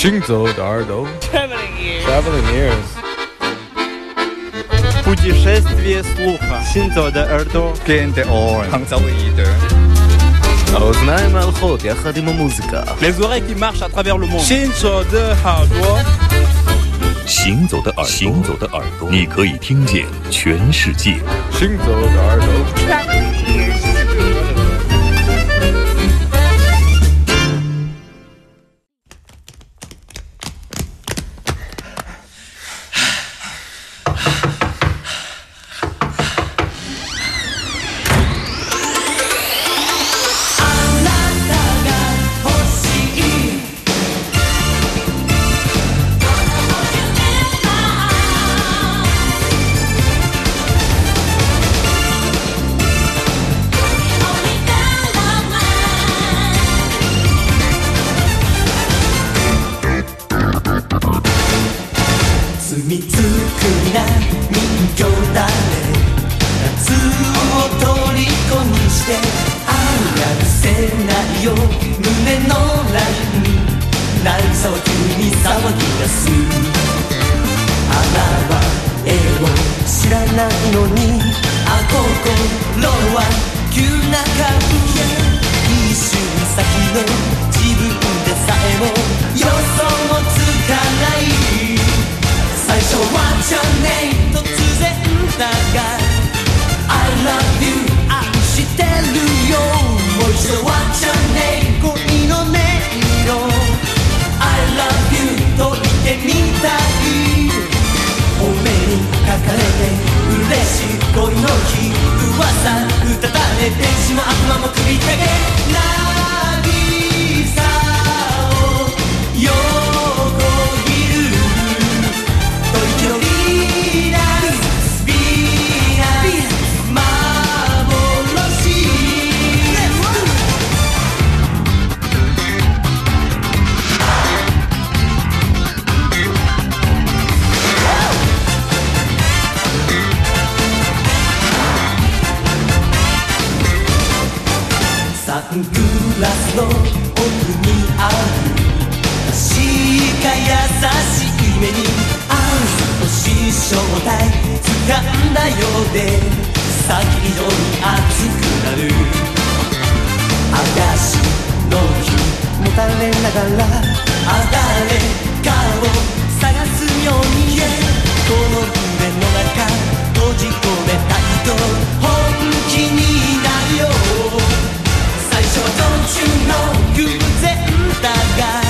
行走的耳朵。Traveling ears。путешествие слуха。行走的耳朵。Getting Les oreilles qui marchent à travers le monde. 行走的耳朵。行走的耳朵，你可以听见全世界。行走的耳朵。に正体掴んだようで先にに熱くなる。嵐の日もたれながらあがれかを探すように、yeah、この胸の中閉じ込めたいと本気になるよ。最初は Don't 偶然だが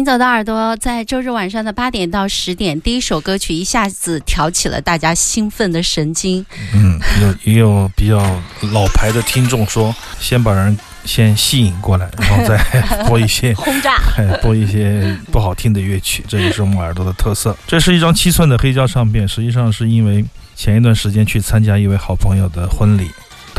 行走的耳朵在周日晚上的八点到十点第一首歌曲一下子挑起了大家兴奋的神经。嗯有也有比较老牌的听众说先把人先吸引过来然后再 播一些轰炸。播一些不好听的乐曲这也是我们耳朵的特色。这是一张七寸的黑胶唱片实际上是因为前一段时间去参加一位好朋友的婚礼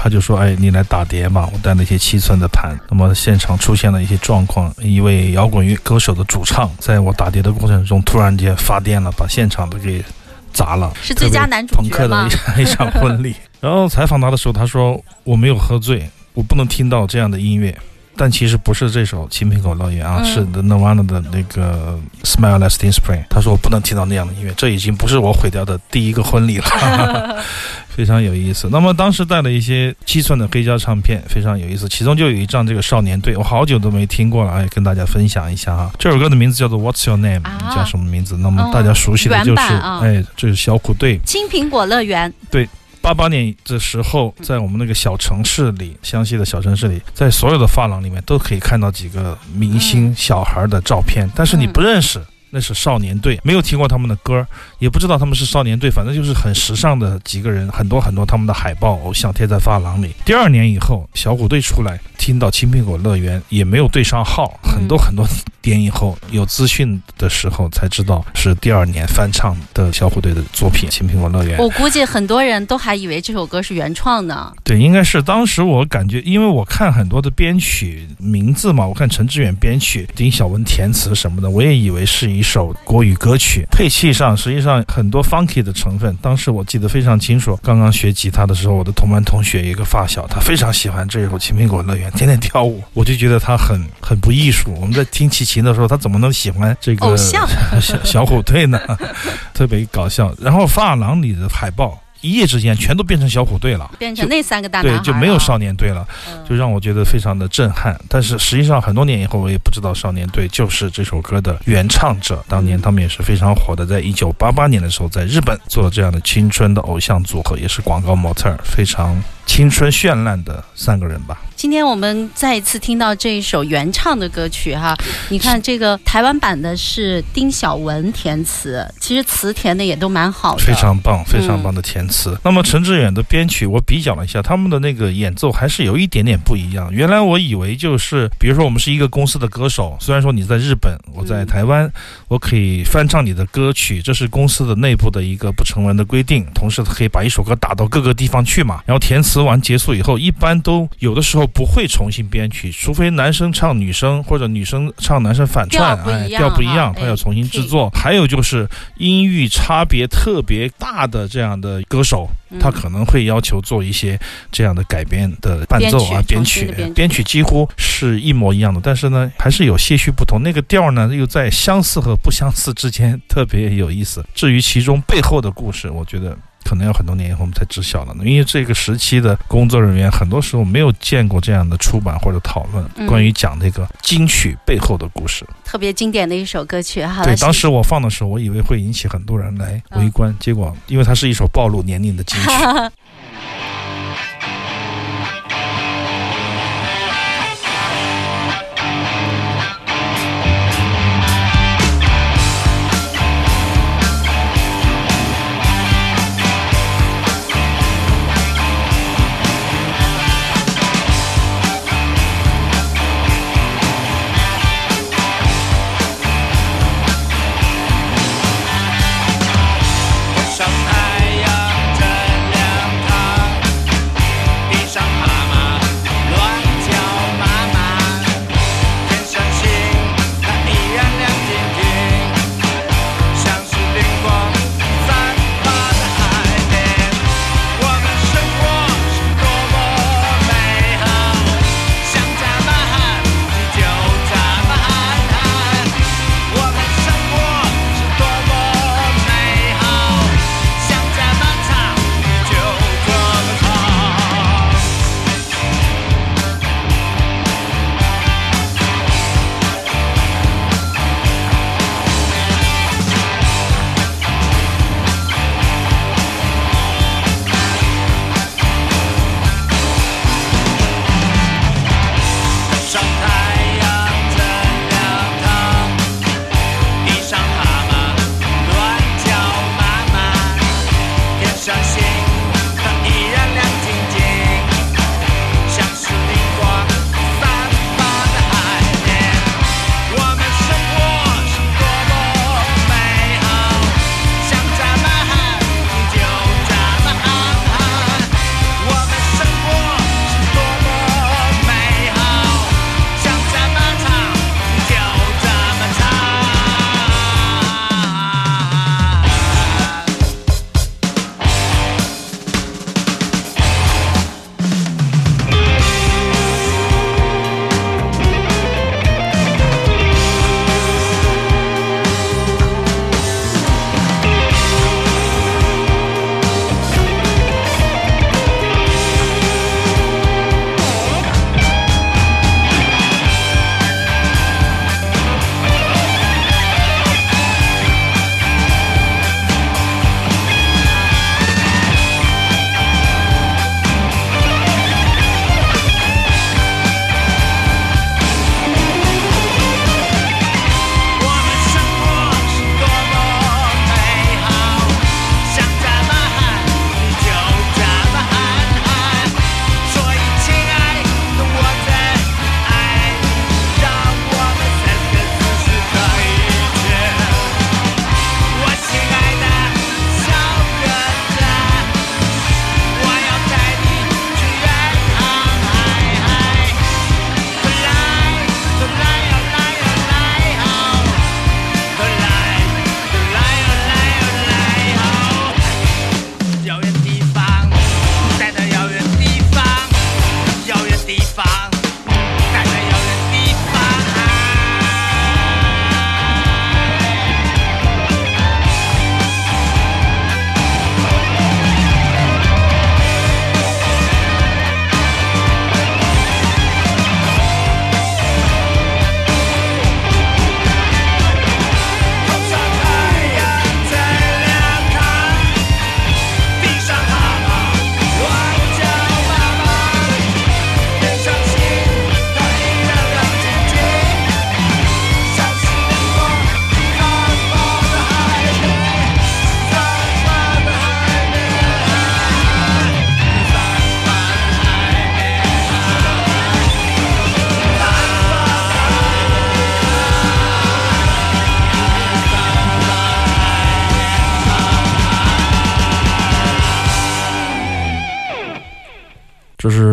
他就说：“哎，你来打碟吧。”我带了一些七寸的盘，那么现场出现了一些状况，一位摇滚乐歌手的主唱在我打碟的过程中突然间发癫了，把现场都给砸了，是最佳男主角朋克的一场一场婚礼。然后采访他的时候，他说：“我没有喝醉，我不能听到这样的音乐。”但其实不是这首《青苹果乐园》啊，嗯是 The Nirvana 的那个《Smile Like Teen Spring》。他说我不能听到那样的音乐，这已经不是我毁掉的第一个婚礼了，非常有意思。那么当时带了一些七寸的黑胶唱片，非常有意思，其中就有一张这个少年队，我好久都没听过了，哎，跟大家分享一下哈。这首歌的名字叫做《What's Your Name》，啊叫什么名字？那么大家熟悉的就是哎，这是小虎队。青苹果乐园，对八八年的时候，在我们那个小城市里，湘西的小城市里，在所有的发廊里面都可以看到几个明星小孩的照片，但是你不认识。那是少年队，没有听过他们的歌，也不知道他们是少年队，反正就是很时尚的几个人，很多很多他们的海报、偶像贴在发廊里。第二年以后，小虎队出来，听到青苹果乐园，也没有对上号，很多很多年以后有资讯的时候才知道是第二年翻唱的小虎队的作品《青苹果乐园》。我估计很多人都还以为这首歌是原创呢。对，应该是当时我感觉，因为我看很多的编曲名字嘛，我看陈志远编曲，丁晓文填词什么的，我也以为是一首国语歌曲。配器上实际上很多 funky 的成分，当时我记得非常清楚。刚刚学吉他的时候，我的同班同学一个发小，他非常喜欢这首《青苹果乐园》，天天跳舞，我就觉得他很很不艺术。我们在听齐秦的时候，他怎么能喜欢这个偶像小小虎队呢？特别搞笑。然后发廊里的海报。一夜之间全都变成小虎队了，变成那三个大男孩、对，啊，就没有少年队了，嗯就让我觉得非常的震撼。但是实际上很多年以后，我也不知道少年队就是这首歌的原唱者。当年他们也是非常火的，在一九八八年的时候，在日本做了这样的青春的偶像组合，也是广告模特儿，非常青春绚烂的三个人吧。今天我们再一次听到这一首原唱的歌曲哈，你看这个台湾版的是丁晓文填词，其实词填的也都蛮好的，非常棒，非常棒的填词。那么陈志远的编曲，我比较了一下，他们的那个演奏还是有一点点不一样。原来我以为就是，比如说我们是一个公司的歌手，虽然说你在日本，我在台湾，我可以翻唱你的歌曲，这是公司的内部的一个不成文的规定，同时可以把一首歌打到各个地方去嘛。然后填词完结束以后，一般都有的时候不会重新编曲，除非男生唱女生或者女生唱男生反串，哎，调不一样，他要重新制作。还有就是音域差别特别大的这样的歌手，他可能会要求做一些这样的改编的伴奏啊，编曲编曲几乎是一模一样的，但是呢，还是有些许不同。那个调呢，又在相似和不相似之间特别有意思。至于其中背后的故事，我觉得。可能要很多年以后我们才知晓了呢，因为这个时期的工作人员很多时候没有见过这样的出版或者讨论嗯关于讲那个金曲背后的故事。特别经典的一首歌曲。哈对，当时我放的时候，我以为会引起很多人来围嗯观，结果因为它是一首暴露年龄的金曲，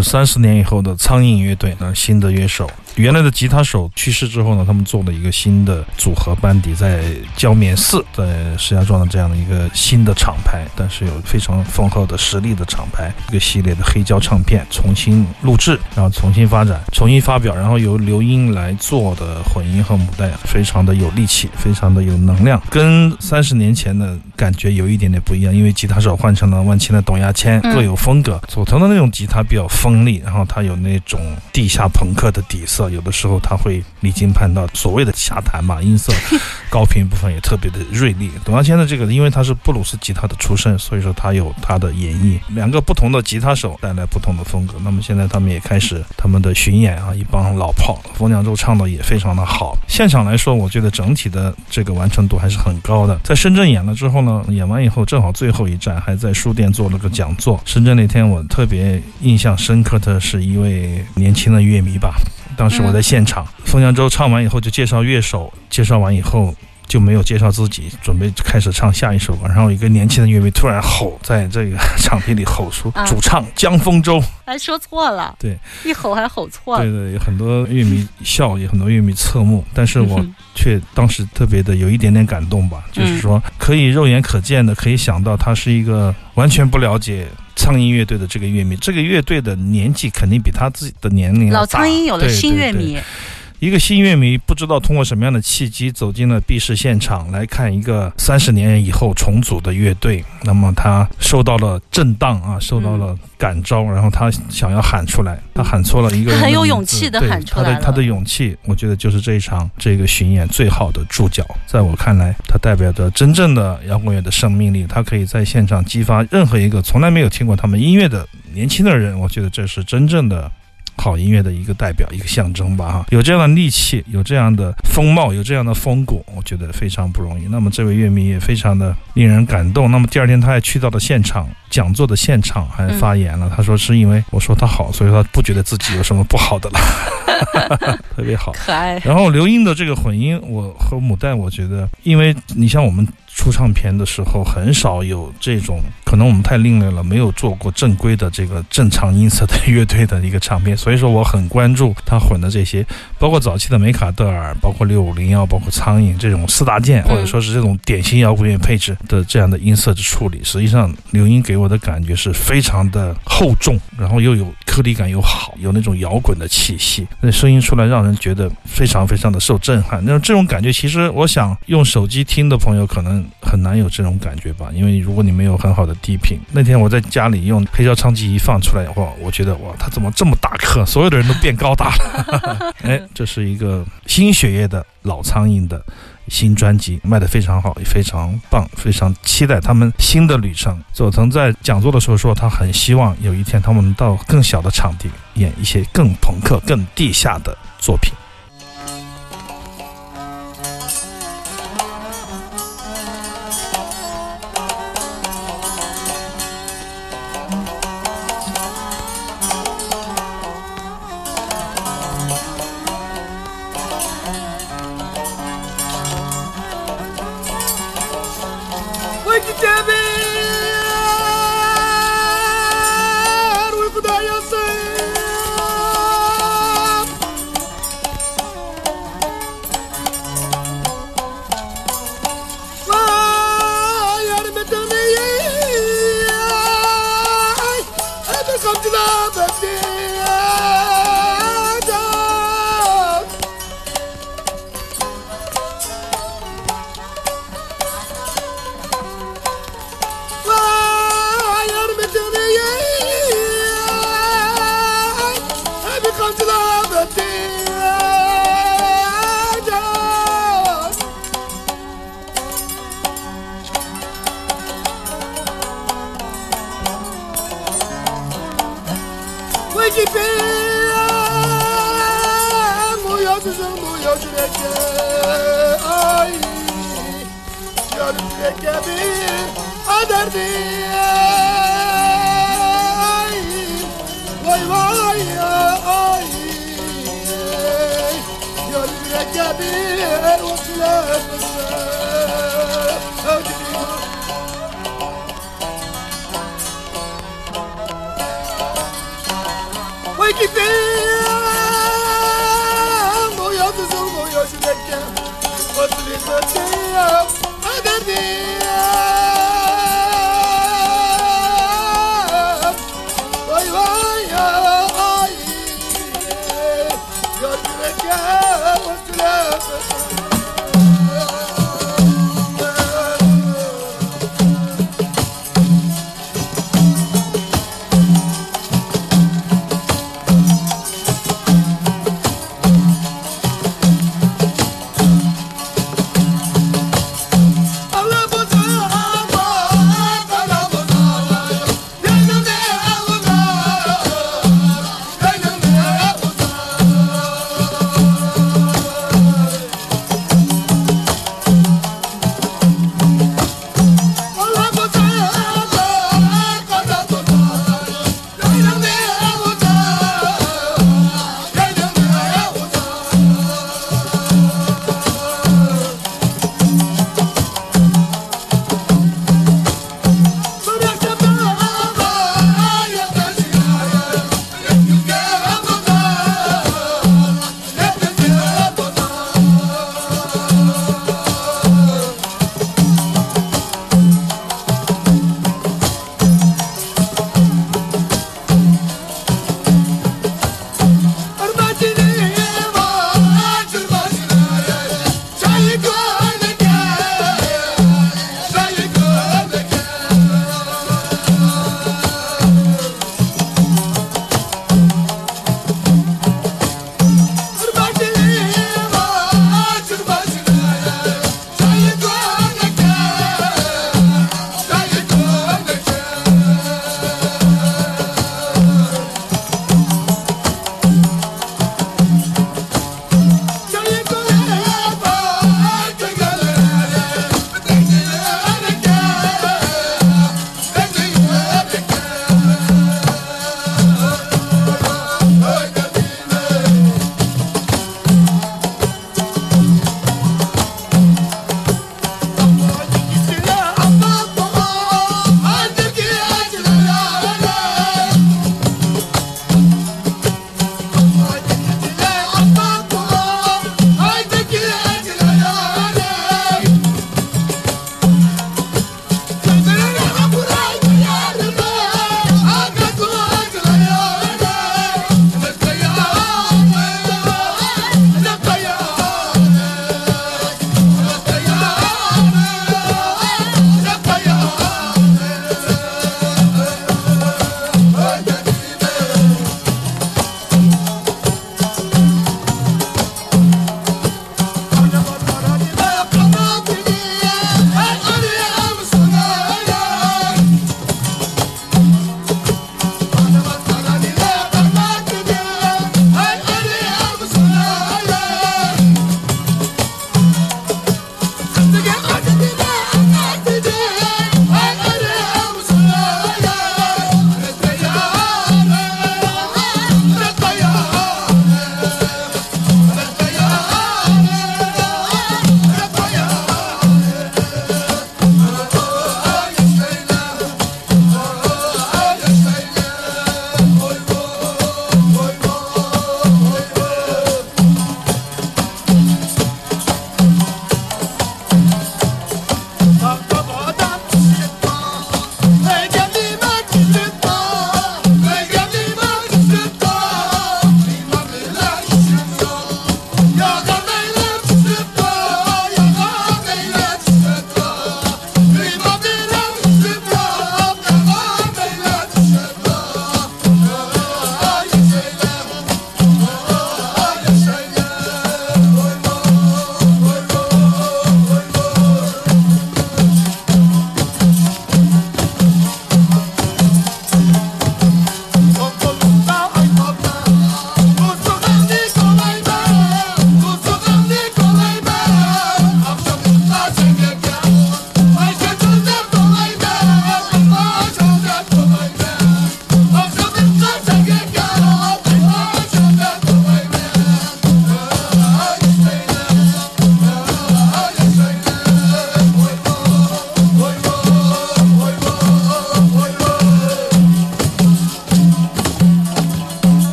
是三十年以后的苍蝇乐队，呢新的乐手。原来的吉他手去世之后呢，他们做了一个新的组合班底，在焦棉寺，在石家庄的这样的一个新的厂牌，但是有非常丰厚的实力的厂牌，一个系列的黑胶唱片重新录制，然后重新发展、重新发表，然后由刘英来做的混音和母带，非常的有力气，非常的有能量，跟三十年前的感觉有一点点不一样，因为吉他手换成了万青的董亚千，各有风格。佐藤的那种吉他比较锋利，然后它有那种地下朋克的底色。有的时候他会离经叛道，所谓的瞎弹嘛，音色高频部分也特别的锐利。董亚千的这个，因为他是布鲁斯吉他的出身，所以说他有他的演绎。两个不同的吉他手带来不同的风格。那么现在他们也开始他们的巡演啊，一帮老炮，冯娘舟唱的也非常的好。现场来说，我觉得整体的这个完成度还是很高的。在深圳演了之后呢，演完以后正好最后一站还在书店做了个讲座。深圳那天我特别印象深刻的是一位年轻的乐迷吧。当时我在现场，冯扬舟唱完以后就介绍乐手，介绍完以后就没有介绍自己，准备开始唱下一首歌。然后一个年轻的乐迷突然吼在这个场地里吼出：“主唱江丰洲。”还说错了，对，一吼还吼错了。对对，有很多乐迷笑，有很多乐迷侧目，但是我 却当时特别的有一点点感动吧，就是说可以肉眼可见的可以想到他是一个完全不了解。苍蝇乐队的这个乐迷，这个乐队的年纪肯定比他自己的年龄老苍蝇有了新乐迷，一个新乐迷不知道通过什么样的契机走进了 B 市现场来看一个三十年以后重组的乐队，那么他受到了震荡啊，受到了感召，然后他想要喊出来，他喊错了一个，很有勇气的喊出来他的他的勇气，我觉得就是这一场这个巡演最好的注脚。在我看来，它代表着真正的摇滚乐的生命力，它可以在现场激发任何一个从来没有听过他们音乐的年轻的人。我觉得这是真正的。好音乐的一个代表，一个象征吧，哈，有这样的力气，有这样的风貌，有这样的风骨，我觉得非常不容易。那么这位乐迷也非常的令人感动。那么第二天他还去到了现场讲座的现场，还发言了。他说是因为我说他好，所以他不觉得自己有什么不好的了，特别好，可爱。然后刘英的这个混音，我和母带，我觉得，因为你像我们。出唱片的时候很少有这种，可能我们太另类了，没有做过正规的这个正常音色的乐队的一个唱片，所以说我很关注他混的这些，包括早期的梅卡德尔，包括六五零幺，包括苍蝇这种四大件，或者说是这种典型摇滚乐配置的这样的音色的处理。实际上，刘英给我的感觉是非常的厚重，然后又有颗粒感又好，有那种摇滚的气息，那声音出来让人觉得非常非常的受震撼。那这种感觉，其实我想用手机听的朋友可能。很难有这种感觉吧，因为如果你没有很好的低频，那天我在家里用黑胶唱机一放出来，哇，我觉得哇，他怎么这么大颗？所有的人都变高大了。哎，这是一个新血液的老苍蝇的新专辑，卖的非常好，也非常棒，非常期待他们新的旅程。佐藤在讲座的时候说，他很希望有一天他们到更小的场地演一些更朋克、更地下的作品。beni Vay vay ay. Gönlüne gibi otlarım gideyim Boyadı zor boya yürekken Ötülü öteyim Ödedim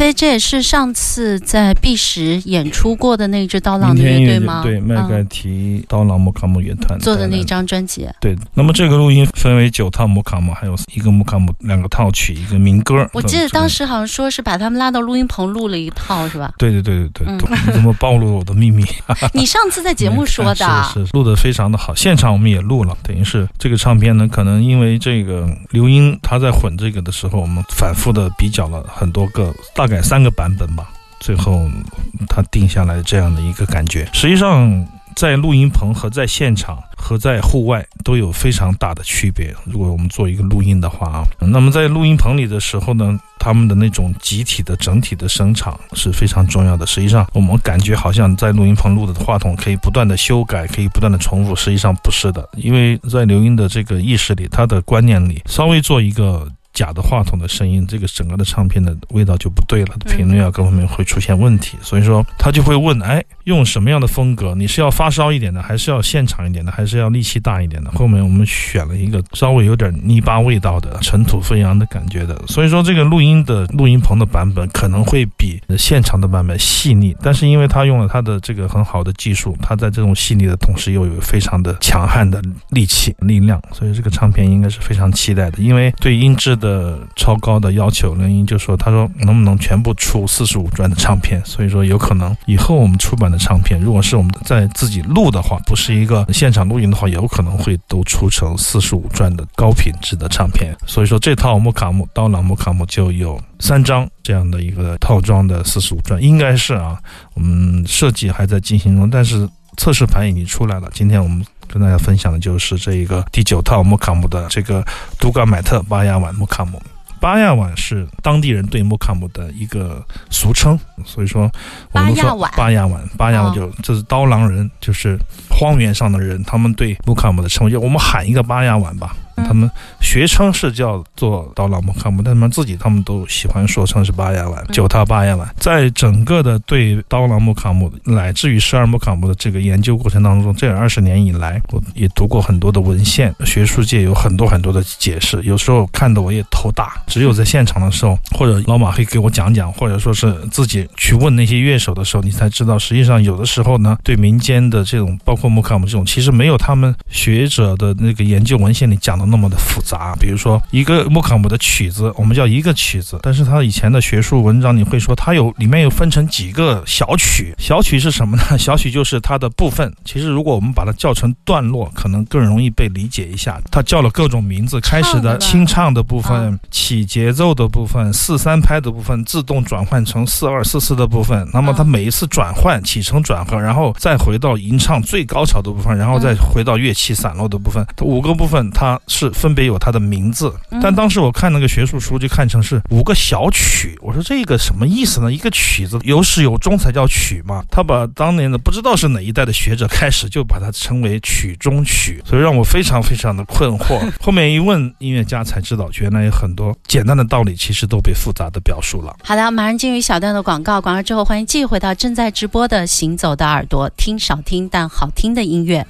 飞，这也是上次在 B 十演出过的那支刀郎的乐乐队吗？对，麦嗯盖提刀郎摩卡姆乐团做的那张专辑。对，那么这个录音分为九套摩卡姆，还有一个摩卡姆，两个套曲，一个民歌。我记得当。时好像说是把他们拉到录音棚录了一套，是吧？对对对对对，嗯对你怎么暴露了我的秘密？你上次在节目说的，是是录的非常的好，现场我们也录了，等于是这个唱片呢，可能因为这个刘英他在混这个的时候，我们反复的比较了很多个，大概三个版本吧，最后他定下来这样的一个感觉。实际上。在录音棚和在现场和在户外都有非常大的区别。如果我们做一个录音的话啊，那么在录音棚里的时候呢，他们的那种集体的整体的声场是非常重要的。实际上，我们感觉好像在录音棚录的话筒可以不断的修改，可以不断的重复，实际上不是的，因为在刘英的这个意识里，他的观念里，稍微做一个。假的话筒的声音，这个整个的唱片的味道就不对了，频率啊各方面会出现问题。所以说他就会问，哎，用什么样的风格？你是要发烧一点的，还是要现场一点的，还是要力气大一点的？后面我们选了一个稍微有点泥巴味道的、尘土飞扬的感觉的。所以说这个录音的录音棚的版本可能会比现场的版本细腻，但是因为他用了他的这个很好的技术，他在这种细腻的同时又有非常的强悍的力气力量，所以这个唱片应该是非常期待的。因为对音质的超高的要求，刘英就说：“他说能不能全部出四十五转的唱片？所以说有可能以后我们出版的唱片，如果是我们在自己录的话，不是一个现场录音的话，有可能会都出成四十五转的高品质的唱片。所以说这套莫卡姆刀郎莫卡姆就有三张这样的一个套装的四十五转，应该是啊，我们设计还在进行中，但是测试盘已经出来了。今天我们。跟大家分享的就是这一个第九套木卡姆的这个杜嘎买特巴亚碗木卡姆。巴亚碗是当地人对木卡姆的一个俗称，所以说我们都说巴亚碗，巴亚碗就这是刀郎人，就是荒原上的人，他们对木卡姆的称呼，就我们喊一个巴亚碗吧。他们学称是叫做刀郎木卡姆，但他们自己他们都喜欢说成是巴亚碗，九套巴亚碗。在整个的对刀郎木卡姆乃至于十二木卡姆的这个研究过程当中，这二十年以来，我也读过很多的文献，学术界有很多很多的解释，有时候看的我也头大。只有在现场的时候，或者老马会给我讲讲，或者说是自己去问那些乐手的时候，你才知道，实际上有的时候呢，对民间的这种，包括木卡姆这种，其实没有他们学者的那个研究文献里讲的那么的复杂。比如说一个摩卡姆的曲子，我们叫一个曲子，但是他以前的学术文章你会说它有里面有分成几个小曲，小曲是什么呢？小曲就是它的部分。其实如果我们把它叫成段落，可能更容易被理解一下。它叫了各种名字，开始的清唱的部分，起节奏的部分，四三拍的部分，自动转换成四二四四的部分。那么它每一次转换起承转合，然后再回到吟唱最高潮的部分，然后再回到乐器散落的部分，五个部分它是分别有它的名字。但当时我看那个学术书，就看成是五个小曲。我说这个什么意思呢？一个曲子有始有终才叫曲嘛。他把当年的不知道是哪一代的学者开始就把它称为曲中曲，所以让我非常非常的困惑。后面一问音乐家才知道，原来有很多简单的道理其实都被复杂的表述了。好的，马上进入一小段的广告，广告之后欢迎继续回到正在直播的《行走的耳朵》，听少听但好听的音乐。